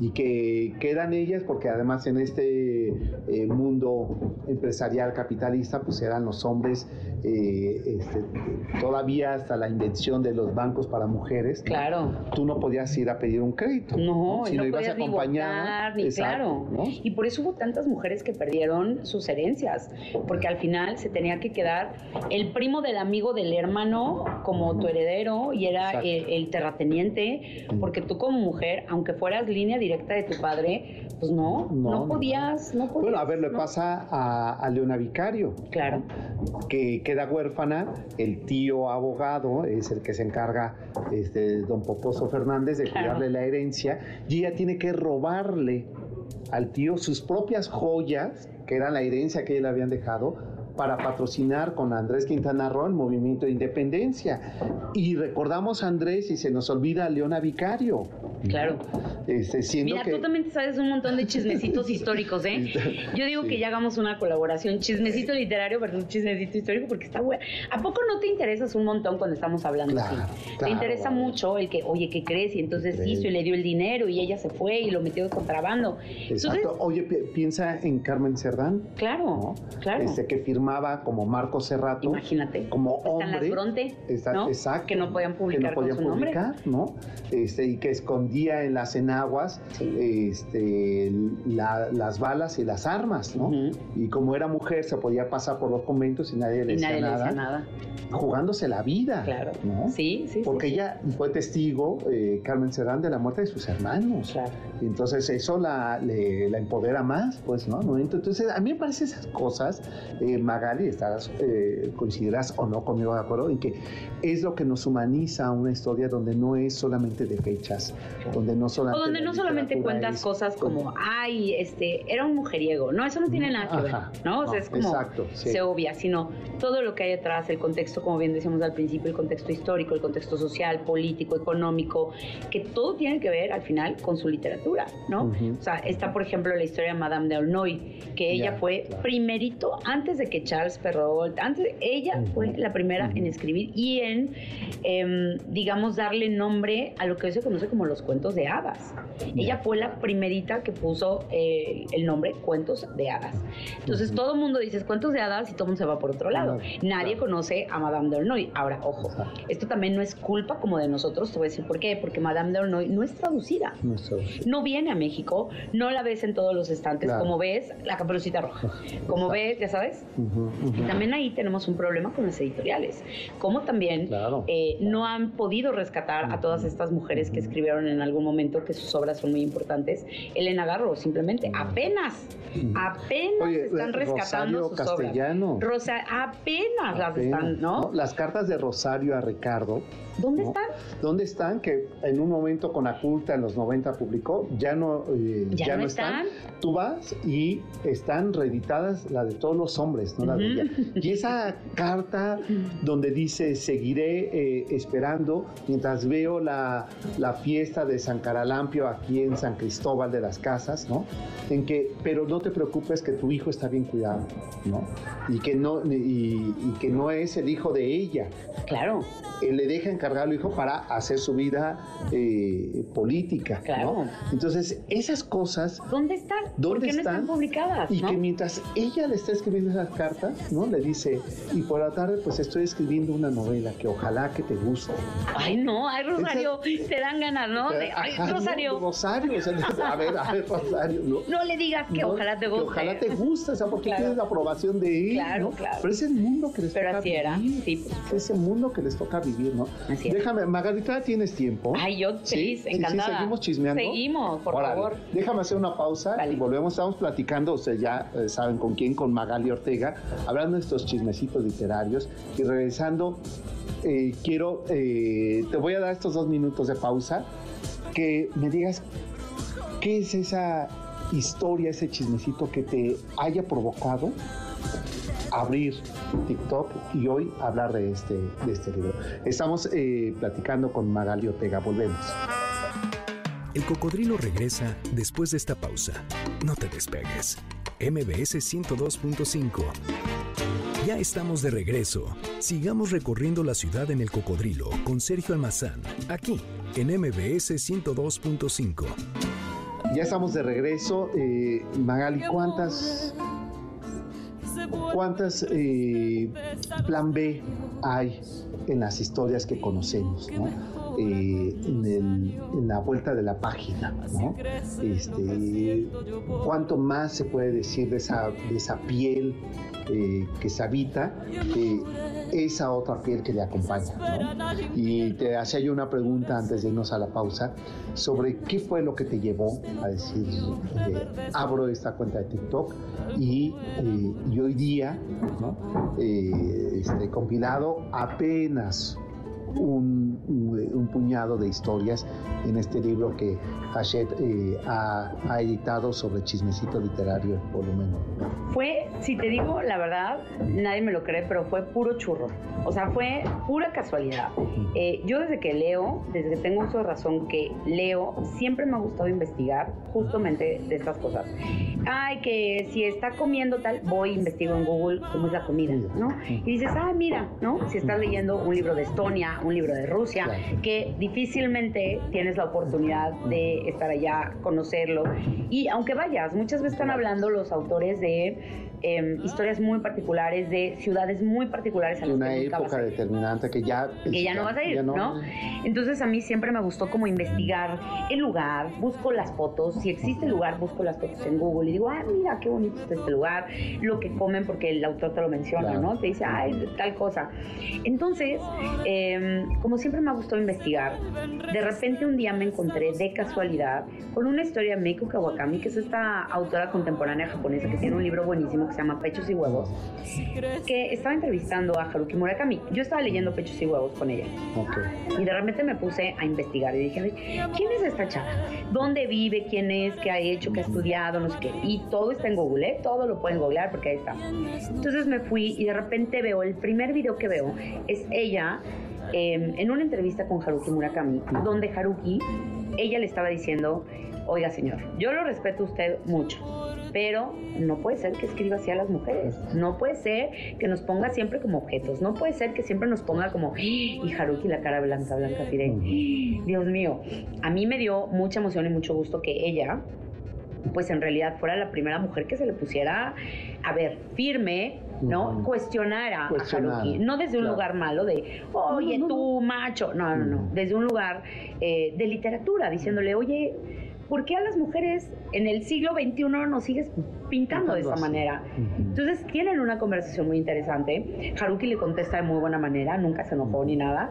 Y que quedan ellas porque además en este eh, mundo empresarial capitalista pues eran los hombres eh, este, todavía hasta la invención de los bancos para mujeres. Claro. Tú no podías ir a pedir un crédito no, si no, ibas acompañada. ni claro. y por eso hubo tantas mujeres que perdieron sus herencias porque al final se tenía que quedar el primo del amigo del hermano como tu heredero y era el, terrateniente porque tú como mujer aunque fueras línea directa de tu padre, pues no, no, podías, no podías. Bueno, a ver, le pasa a, Leona Vicario. Claro. Que queda huérfana, el tío abogado es el que se encarga, este, don Poposo Fernández, de cuidarle la herencia, y ella tiene que robarle al tío sus propias joyas, que eran la herencia que él le habían dejado, para patrocinar con Andrés Quintana Roo el movimiento de independencia. Y recordamos a Andrés y se nos olvida a Leona Vicario. Claro. Este, Mira, tú también te sabes un montón de chismecitos históricos, ¿eh? Yo digo que ya hagamos una colaboración, chismecito literario, perdón, chismecito histórico, porque está bueno. ¿A poco no te interesas un montón cuando estamos hablando así? te interesa mucho el que, oye, ¿qué crees? Y entonces hizo y le dio el dinero y ella se fue y lo metió de contrabando. Exacto. oye, piensa en Carmen Cerdán. Claro, claro. Este, que como Marco Cerrato. Imagínate. Como hombre. Bronte, Exacto. Que no podían publicar que no podían publicar, ¿no? Este, y que escondía en las enaguas este, las balas y las armas, ¿no? Y como era mujer, se podía pasar por los conventos y nadie le, decía, nada, Jugándose la vida. Claro. ¿no? Sí, sí. Porque ella fue testigo, eh, Carmen Serán, de la muerte de sus hermanos. Claro. Entonces eso la, la empodera más, pues, ¿no? Entonces, a mí me parecen esas cosas, eh, Magali, estarás, eh, coincidirás o no conmigo de acuerdo, en que es lo que nos humaniza una historia donde no es solamente de fechas, donde no solamente... O donde no solamente cuentas cosas como, ay, este, era un mujeriego, no, eso no tiene nada que ver, ¿no? O sea, es como, se obvia, sino todo lo que hay detrás, el contexto, como bien decíamos al principio, el contexto histórico, el contexto social, político, económico, que todo tiene que ver al final con su literatura, ¿no? O sea, está, por ejemplo, la historia de Madame de Aulnoy, que ella fue primerito, antes de que Charles Perrault, antes, ella fue la primera en escribir y en, em, digamos, darle nombre a lo que hoy se conoce como los cuentos de hadas. Ella fue la primerita que puso eh, el nombre cuentos de hadas. Entonces, todo el mundo dice cuentos de hadas y todo el mundo se va por otro lado. Nadie conoce a Madame de Aulnoy. Ahora, ojo, esto también no es culpa como de nosotros, te voy a decir por qué, porque Madame de Aulnoy no es traducida. No, viene a México, no la ves en todos los estantes, como ves la caperucita roja, como ves, ya sabes. Y también ahí tenemos un problema con las editoriales, como también eh, no han podido rescatar a todas estas mujeres que escribieron en algún momento, que sus obras son muy importantes. Elena Garro, simplemente, apenas, apenas están rescatando sus Castellano. obras. Rosa, apenas, las están, ¿no? Las cartas de Rosario a Ricardo. ¿Dónde están? ¿Dónde están? Que en un momento con Aculta en los 90 publicó, ya no, eh, ¿Ya, no están? Tú vas y están reeditadas la de todos los hombres, no la. Y esa carta donde dice, seguiré eh, esperando mientras veo la, la, fiesta de San Caralampio aquí en San Cristóbal de las Casas, ¿no? En que, pero no te preocupes que tu hijo está bien cuidado, ¿no? Y que no, y, que no es el hijo de ella. Claro. Él le deja encargarlo hijo para hacer su vida eh, política. Claro. Entonces, esas cosas. ¿Dónde están? ¿Dónde están? no están publicadas? Y que mientras ella le está escribiendo esas cartas, ¿no? Le dice, y por la tarde, pues estoy escribiendo una novela que ojalá que te guste. Ay, no, ay, Rosario, te dan ganas, ¿no? ay, Rosario. Rosario, a ver, a ver, Rosario, ¿no? No le digas que ojalá te guste. Que ojalá te guste, o sea, porque tienes la aprobación de él. Claro, claro. Pero es el mundo que les Pero toca así vivir. era, sí. Es el mundo que les toca vivir, ¿no? Así Déjame, Margarita, ¿tienes tiempo? Ay, yo feliz, ¿Sí? encantada. Sí, seguimos chismeando. Seguimos, por favor. Déjame hacer una pausa y volvemos. Estamos platicando, ustedes ya eh, saben con quién, con Magali Ortega, hablando de estos chismecitos literarios y regresando. Eh, quiero, eh, te voy a dar estos dos minutos de pausa, que me digas qué es esa historia, ese chismecito que te haya provocado abrir TikTok y hoy hablar de este, de este libro. Estamos eh, platicando con Magali Ortega, volvemos. El cocodrilo regresa después de esta pausa. No te despegues. MBS 102.5. Ya estamos de regreso. Sigamos recorriendo la ciudad en el cocodrilo con Sergio Almazán, aquí en MBS 102.5. Ya estamos de regreso. Eh, Magali, ¿cuántas ¿Cuántas eh, plan B hay en las historias que conocemos? Eh, en, la vuelta de la página, Este, ¿Cuánto más se puede decir de esa, de esa piel eh, que se habita? esa otra piel que le acompaña. Y te hacía yo una pregunta antes de irnos a la pausa sobre qué fue lo que te llevó a decir, eh, abro esta cuenta de TikTok y, eh, hoy día, ¿no? Eh, este, compilado apenas un, un, puñado de historias en este libro que Hachette eh, ha, ha, editado sobre chismecito literario, volumen Fue, si te digo la verdad, nadie me lo cree, pero fue puro churro. O sea, fue pura casualidad. Eh, yo desde que leo, desde que tengo uso de razón que leo, siempre me ha gustado investigar justamente de estas cosas. Ay, que si está comiendo tal, voy, investigo en Google cómo es la comida, ¿no? Y dices, ah, mira, ¿no? Si estás leyendo un libro de Estonia, un libro de Rusia, que difícilmente tienes la oportunidad de estar allá, conocerlo. Y aunque vayas, muchas veces están hablando los autores de Em, historias muy particulares de ciudades muy particulares. A una época determinante que ya... Que ya no vas a ir, no. Entonces a mí siempre me gustó como investigar el lugar, busco las fotos, si existe el lugar, busco las fotos en Google y digo, ah, mira, qué bonito está este lugar, lo que comen porque el autor te lo menciona, ¿no? Te dice, ay, tal cosa. Entonces, em, como siempre me ha gustado investigar, de repente un día me encontré de casualidad con una historia de Meiko Kawakami, que es esta autora contemporánea japonesa que tiene un libro buenísimo que se llama Pechos y Huevos, que estaba entrevistando a Haruki Murakami. Yo estaba leyendo Pechos y Huevos con ella. Y de repente me puse a investigar y dije, ¿quién es esta chava? ¿Dónde vive? ¿Quién es? ¿Qué ha hecho? ¿Qué ha estudiado? No sé qué. Y todo está en Google, ¿eh? Todo lo pueden googlear porque ahí está. Entonces me fui y de repente veo, el primer video que veo es ella em, en una entrevista con Haruki Murakami, donde Haruki, ella le estaba diciendo, oiga señor, yo lo respeto a usted mucho, pero no puede ser que escriba así a las mujeres, no puede ser que nos ponga siempre como objetos, no puede ser que siempre nos ponga como, y Haruki la cara blanca, blanca, ¡Ah! Dios mío, a mí me dio mucha emoción y mucho gusto que ella, pues en realidad fuera la primera mujer que se le pusiera, a ver, firme, ¿no? Cuestionara, a Haruki, no desde un lugar malo de, oye, tú, macho, no, no, no, desde un lugar eh, de literatura, diciéndole, oye, ¿por qué a las mujeres en el siglo XXI nos sigues pintando de esa manera? Entonces tienen una conversación muy interesante. Haruki le contesta de muy buena manera, nunca se enojó ni nada.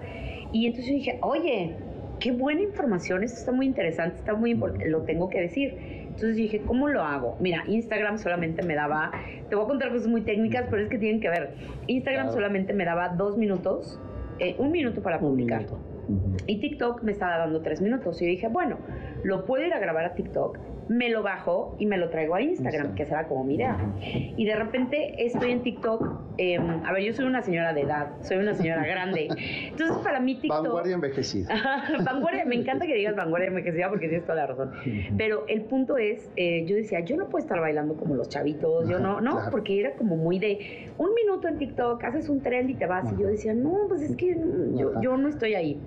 Y entonces yo dije, oye, qué buena información, esto está muy interesante, está muy importante, lo tengo que decir. Entonces dije, ¿cómo lo hago? Mira, Instagram solamente me daba, te voy a contar cosas muy técnicas, pero es que tienen que ver. Instagram solamente me daba dos minutos, eh, un minuto para publicar. Y TikTok me estaba dando tres minutos. Y dije, bueno, lo puedo ir a grabar a TikTok, me lo bajo y me lo traigo a Instagram, que será como mi idea. Y de repente estoy en TikTok. Em, a ver, yo soy una señora de edad, soy una señora grande. Entonces, para mí TikTok. Vanguardia envejecida. vanguardia, me encanta que digas vanguardia envejecida porque tienes toda la razón. Pero el punto es, eh, yo decía, yo no puedo estar bailando como los chavitos, yo no, no, porque era como muy de un minuto en TikTok, haces un trend y te vas. Y yo decía, no, pues es que yo, yo no estoy ahí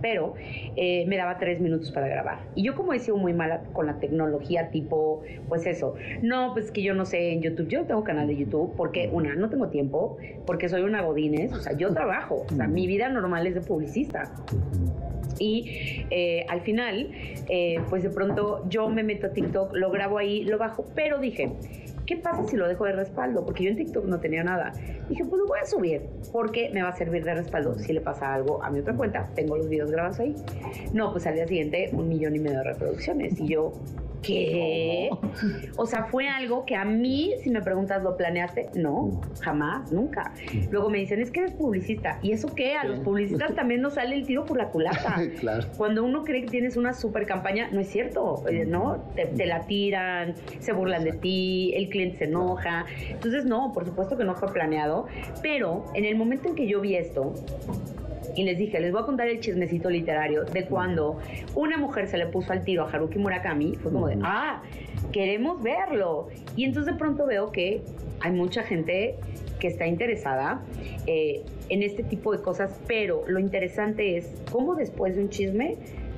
pero eh, me daba tres minutos para grabar. Y yo como he sido muy mala con la tecnología, tipo, pues eso, no, pues que yo no sé en YouTube, yo tengo canal de YouTube porque, una, no tengo tiempo, porque soy una godines, o sea, yo trabajo, o sea, mi vida normal es de publicista. Y eh, al final, eh, pues de pronto yo me meto a TikTok, lo grabo ahí, lo bajo, pero dije, ¿qué pasa si lo dejo de respaldo? Porque yo en TikTok no tenía nada. Dije, pues lo voy a subir porque me va a servir de respaldo si le pasa algo a mi otra cuenta. Tengo los videos grabados ahí. No, pues al día siguiente un millón y medio de reproducciones. Y yo, ¿Qué? O sea, fue algo que a mí, si me preguntas, ¿lo planeaste? No, jamás, nunca. Luego me dicen, es que eres publicista. ¿Y eso qué? A los publicistas también nos sale el tiro por la culata. claro. Cuando uno cree que tienes una super campaña, no es cierto, eh, ¿no? Te, la tiran, se burlan de ti, el cliente se enoja. Entonces, no, por supuesto que no fue planeado. Pero en el momento en que yo vi esto, y les dije, les voy a contar el chismecito literario de cuando una mujer se le puso al tiro a Haruki Murakami, fue como de, ah, queremos verlo. Y entonces de pronto veo que hay mucha gente que está interesada eh, en este tipo de cosas, pero lo interesante es cómo después de un chisme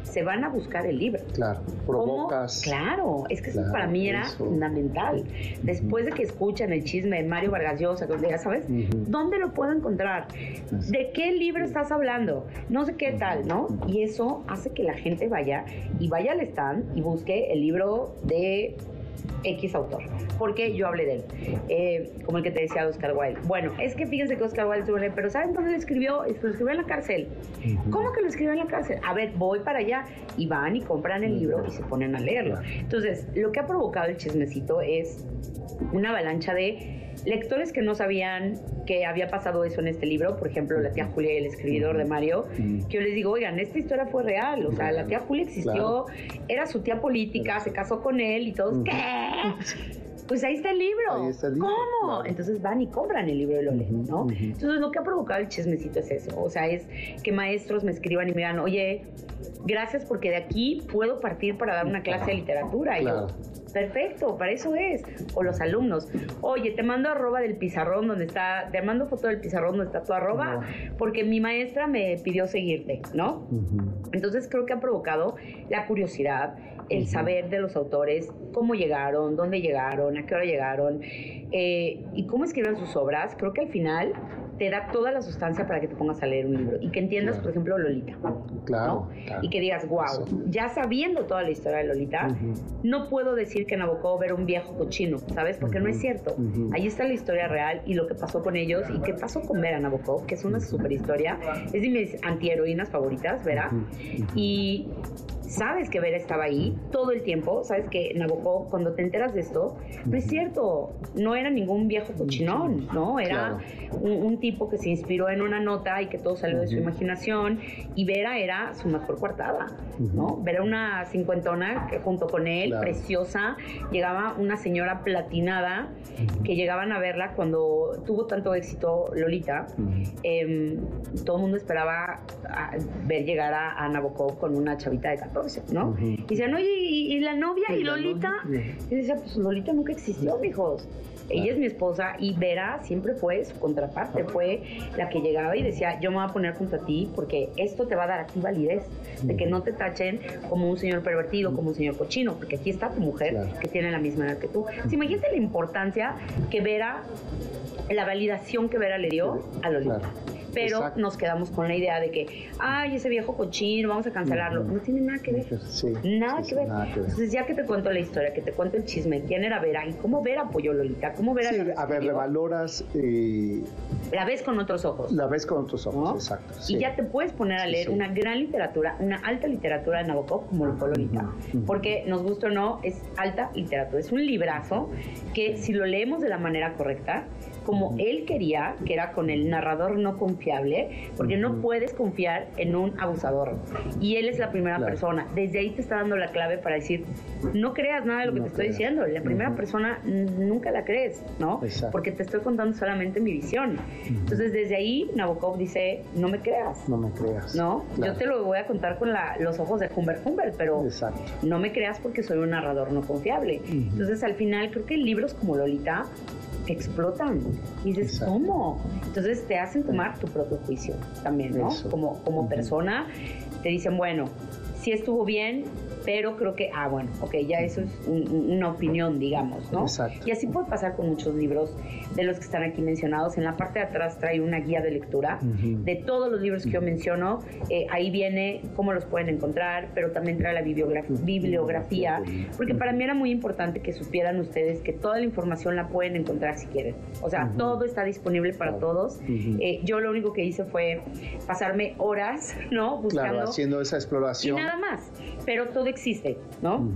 se van a buscar el libro. Claro, provocas. Claro, es que eso para mí era fundamental. Después de que escuchan el chisme de Mario Vargas Llosa, ya sabes, ¿dónde lo puedo encontrar? ¿De qué libro estás hablando? No sé qué tal, ¿no? Y eso hace que la gente vaya y vaya al stand y busque el libro de X autor, porque yo hablé de él, eh, como el que te decía Oscar Wilde. Bueno, es que fíjense que Oscar Wilde estuvo pero ¿saben dónde lo escribió? Lo escribió en la cárcel. ¿Cómo que lo escribió en la cárcel? A ver, voy para allá y van y compran el libro y se ponen a leerlo. Entonces, lo que ha provocado el chismecito es una avalancha de lectores que no sabían que había pasado eso en este libro, por ejemplo, la tía Julia, el escribidor de Mario, que yo les digo, oigan, esta historia fue real, o sea, la tía Julia existió, era su tía política, se casó con él y todos, ¿qué? Pues ahí está el libro. ¿Cómo? Entonces van y compran el libro y lo leen, ¿no? Entonces lo que ha provocado el chismecito es eso. O sea, es que maestros me escriban y me digan, oye, gracias porque de aquí puedo partir para dar una clase de literatura. Y yo, perfecto, para eso es. O los alumnos, oye, te mando arroba del pizarrón donde está, te mando foto del pizarrón donde está tu arroba, porque mi maestra me pidió seguirte, ¿no? Entonces creo que ha provocado la curiosidad el saber de los autores, cómo llegaron, dónde llegaron, a qué hora llegaron eh, y cómo escriben sus obras, creo que al final te da toda la sustancia para que te pongas a leer un libro y que entiendas, por ejemplo, Lolita. Claro, Y que digas, wow, ya sabiendo toda la historia de Lolita, no puedo decir que Nabokov era un viejo cochino, ¿sabes? Porque no es cierto. Ahí está la historia real y lo que pasó con ellos y qué pasó con Vera Nabokov, que es una super historia. Es de mis antiheroínas favoritas, Vera. Y sabes que Vera estaba ahí todo el tiempo, sabes que Nabokov, cuando te enteras de esto, no es cierto, no era ningún viejo cochinón, ¿no? Era un, tipo que se inspiró en una nota y que todo salió de su imaginación, y Vera era su mejor coartada, ¿no? Vera una cincuentona que junto con él, preciosa, llegaba una señora platinada, que llegaban a verla cuando tuvo tanto éxito Lolita, em, todo el mundo esperaba ver llegar a, Nabokov con una chavita de 14 ¿no? Y decían, oye, ¿y, la novia y, Lolita? Y decía, pues Lolita nunca existió, mijos. Ella es mi esposa y Vera siempre fue su contraparte, fue la que llegaba y decía, yo me voy a poner junto a ti porque esto te va a dar a ti validez, de que no te tachen como un señor pervertido, como un señor cochino, porque aquí está tu mujer que tiene la misma edad que tú. imagínate la importancia que Vera, la validación que Vera le dio a Lolita pero nos quedamos con la idea de que, ay, ese viejo cochino, vamos a cancelarlo. No tiene nada que ver. nada, que ver. Entonces, ya que te cuento la historia, que te cuento el chisme, quién era Vera y cómo Vera apoyó Lolita, cómo Vera. Sí, a ver, revaloras. Eh, la ves con otros ojos. La ves con otros ojos, exacto. Y ya te puedes poner a leer una gran literatura, una alta literatura de Nabokov, como lo fue Lolita. Porque nos gusta o no, es alta literatura. Es un librazo que, si lo leemos de la manera correcta, como él quería, que era con el narrador no confiable, porque no puedes confiar en un abusador. Y él es la primera persona. Desde ahí te está dando la clave para decir, no creas nada de lo que te estoy diciendo. La primera persona nunca la crees, ¿no? Porque te estoy contando solamente mi visión. Entonces, desde ahí, Nabokov dice, no me creas. No me creas. ¿No? Yo te lo voy a contar con los ojos de Humbert Humbert, pero no me creas porque soy un narrador no confiable. Entonces, al final, creo que libros como Lolita explotan. Y dices, ¿cómo? Entonces te hacen tomar tu propio juicio también, ¿no? Como, como persona, te dicen, bueno, si estuvo bien, pero creo que, ah, bueno, ok, ya eso es una opinión, digamos, ¿no? Exacto. Y así puede pasar con muchos libros de los que están aquí mencionados. En la parte de atrás trae una guía de lectura de todos los libros que yo menciono. Eh, ahí viene cómo los pueden encontrar, pero también trae la bibliografía, porque para mí era muy importante que supieran ustedes que toda la información la pueden encontrar si quieren. O sea, todo está disponible para todos. Eh, yo lo único que hice fue pasarme horas, ¿no? Buscando. Claro, haciendo esa exploración. Y nada más. Pero todo existe, ¿no?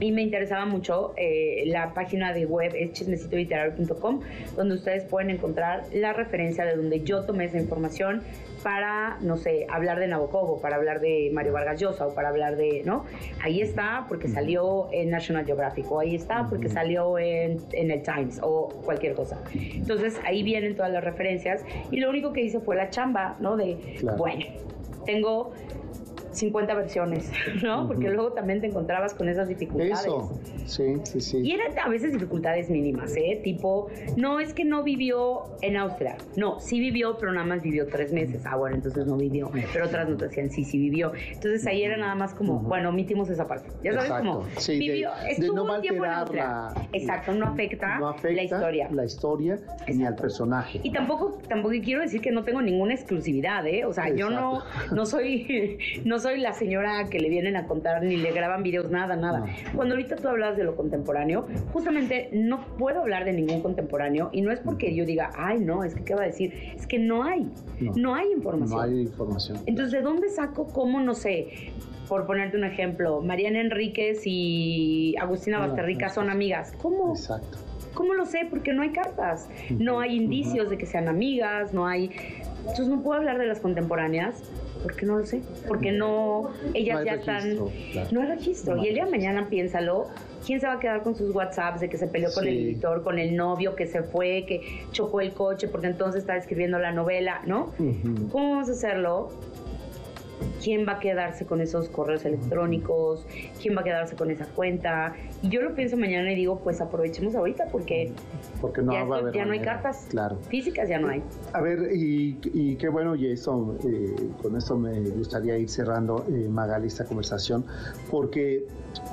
Y me interesaba mucho eh, la página de web es chismecitoliterario.com, donde ustedes pueden encontrar la referencia de donde yo tomé esa información para, no sé, hablar de Nabokov para hablar de Mario Vargas Llosa o para hablar de, ¿no? Ahí está porque salió en National Geographic o ahí está porque salió en, en, el Times o cualquier cosa. Entonces ahí vienen todas las referencias y lo único que hice fue la chamba, ¿no? De, bueno, tengo 50 versiones, ¿no? Porque luego también te encontrabas con esas dificultades. Eso, sí, sí, sí. Y eran a veces dificultades mínimas, ¿eh? Tipo, no es que no vivió en Austria, no, sí vivió, pero nada más vivió tres meses. Ah, bueno, entonces no vivió. Pero otras no te decían, sí, sí vivió. Entonces ahí era nada más como, bueno, omitimos esa parte. Ya sabes cómo sí, vivió, de, no un tiempo en Austria. Exacto, no afecta, la historia. La historia ni al personaje. Y tampoco, tampoco quiero decir que no tengo ninguna exclusividad, ¿eh? O sea, yo no, no soy, no soy la señora que le vienen a contar ni le graban videos, nada, nada. Cuando ahorita tú hablas de lo contemporáneo, justamente no puedo hablar de ningún contemporáneo y no es porque yo diga, ay, no, es que qué va a decir, es que no hay, no, hay información. No hay información. Entonces, ¿de dónde saco cómo, no sé, por ponerte un ejemplo, Mariana Enríquez y Agustina Basterrica son amigas? ¿Cómo? Exacto. ¿Cómo lo sé? Porque no hay cartas, no hay indicios de que sean amigas, no hay... Entonces no puedo hablar de las contemporáneas porque no lo sé, porque no, ellas ya están, no hay registro. Y el día de mañana piénsalo, ¿quién se va a quedar con sus WhatsApps de que se peleó con el editor, con el novio, que se fue, que chocó el coche porque entonces está escribiendo la novela, ¿no? ¿Cómo vamos a hacerlo? Quién va a quedarse con esos correos electrónicos, quién va a quedarse con esa cuenta. Y yo lo pienso mañana y digo, pues aprovechemos ahorita porque, porque no ya, va a haber ya no hay cartas claro. físicas, ya no hay. A ver, y, qué bueno, y eso, eh, con esto me gustaría ir cerrando, eh, Magali, esta conversación, porque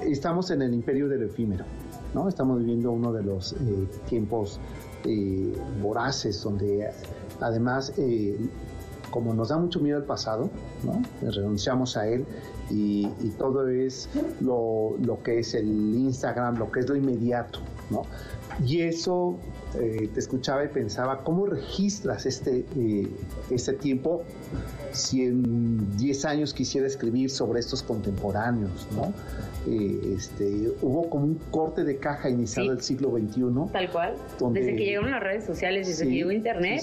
estamos en el imperio del efímero, ¿no? Estamos viviendo uno de los eh, tiempos eh, voraces donde además como nos da mucho miedo el pasado, ¿no? renunciamos a él y, todo es lo, que es el Instagram, lo que es lo inmediato, ¿no? Y eso eh, te escuchaba y pensaba, ¿cómo registras este, eh, este tiempo si en 10 años quisiera escribir sobre estos contemporáneos, ¿no? Eh, este, hubo como un corte de caja iniciado el siglo XXI. Tal cual. desde que llegaron las redes sociales, desde que llegó Internet.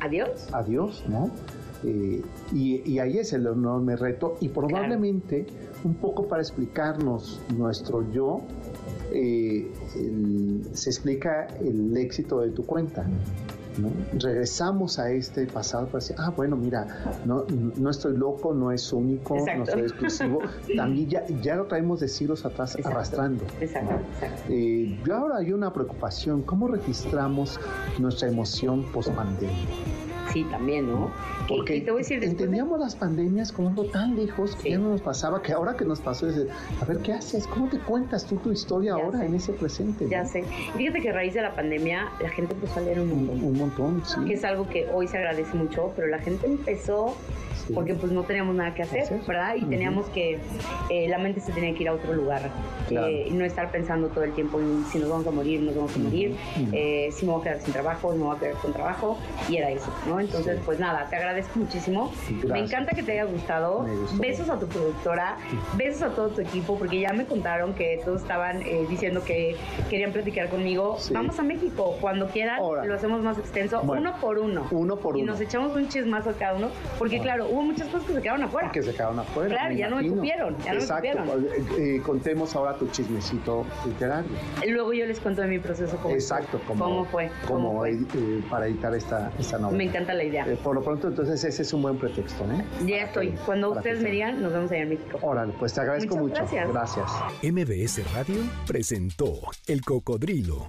Adiós. Adiós, ¿no? Eh, y, ahí es el enorme reto y probablemente un poco para explicarnos nuestro yo, eh, se explica el éxito de tu cuenta. Regresamos a este pasado para decir, ah, bueno, mira, no, no estoy loco, no es único, no soy exclusivo. También ya, ya lo traemos de siglos atrás arrastrando. Exacto, eh, yo ahora hay una preocupación, ¿cómo registramos nuestra emoción post-pandemia? Sí, también, ¿no? Porque te voy a decir, entendíamos las pandemias como algo tan lejos que ya no nos pasaba, que ahora que nos pasó es, a ver, ¿qué haces? ¿Cómo te cuentas tú tu historia ahora en ese presente? Ya sé. Fíjate que a raíz de la pandemia la gente empezó a leer un montón. Un, montón, sí. Que es algo que hoy se agradece mucho, pero la gente empezó porque pues no teníamos nada que hacer, ¿verdad? Y teníamos que, eh, la mente se tenía que ir a otro lugar, eh, y no estar pensando todo el tiempo en si nos vamos a morir, nos vamos a morir, eh, si me voy a quedar sin trabajo, si me voy a quedar con trabajo, y era eso, ¿no? Entonces, pues nada, te agradezco muchísimo. Me encanta que te haya gustado. Besos a tu productora, besos a todo tu equipo, porque ya me contaron que todos estaban diciendo que querían platicar conmigo. Vamos a México, cuando quieran, lo hacemos más extenso, uno por uno. Uno por uno. Y nos echamos un chismazo a cada uno, porque claro, hubo muchas cosas que se quedaron afuera. Que se quedaron afuera. Claro, ya no me cupieron. Ya Exacto. No me eh, contemos ahora tu chismecito literario. Luego yo les cuento de mi proceso. Cómo Exacto, fue. cómo fue. Como eh, para editar esta, esta novela. Me encanta la idea. Eh, por lo pronto, entonces ese es un buen pretexto, ¿eh? Ya estoy. Cuando ustedes me digan, nos vemos allá en México. Órale, pues te agradezco mucho. Gracias. Gracias. MBS Radio presentó El Cocodrilo.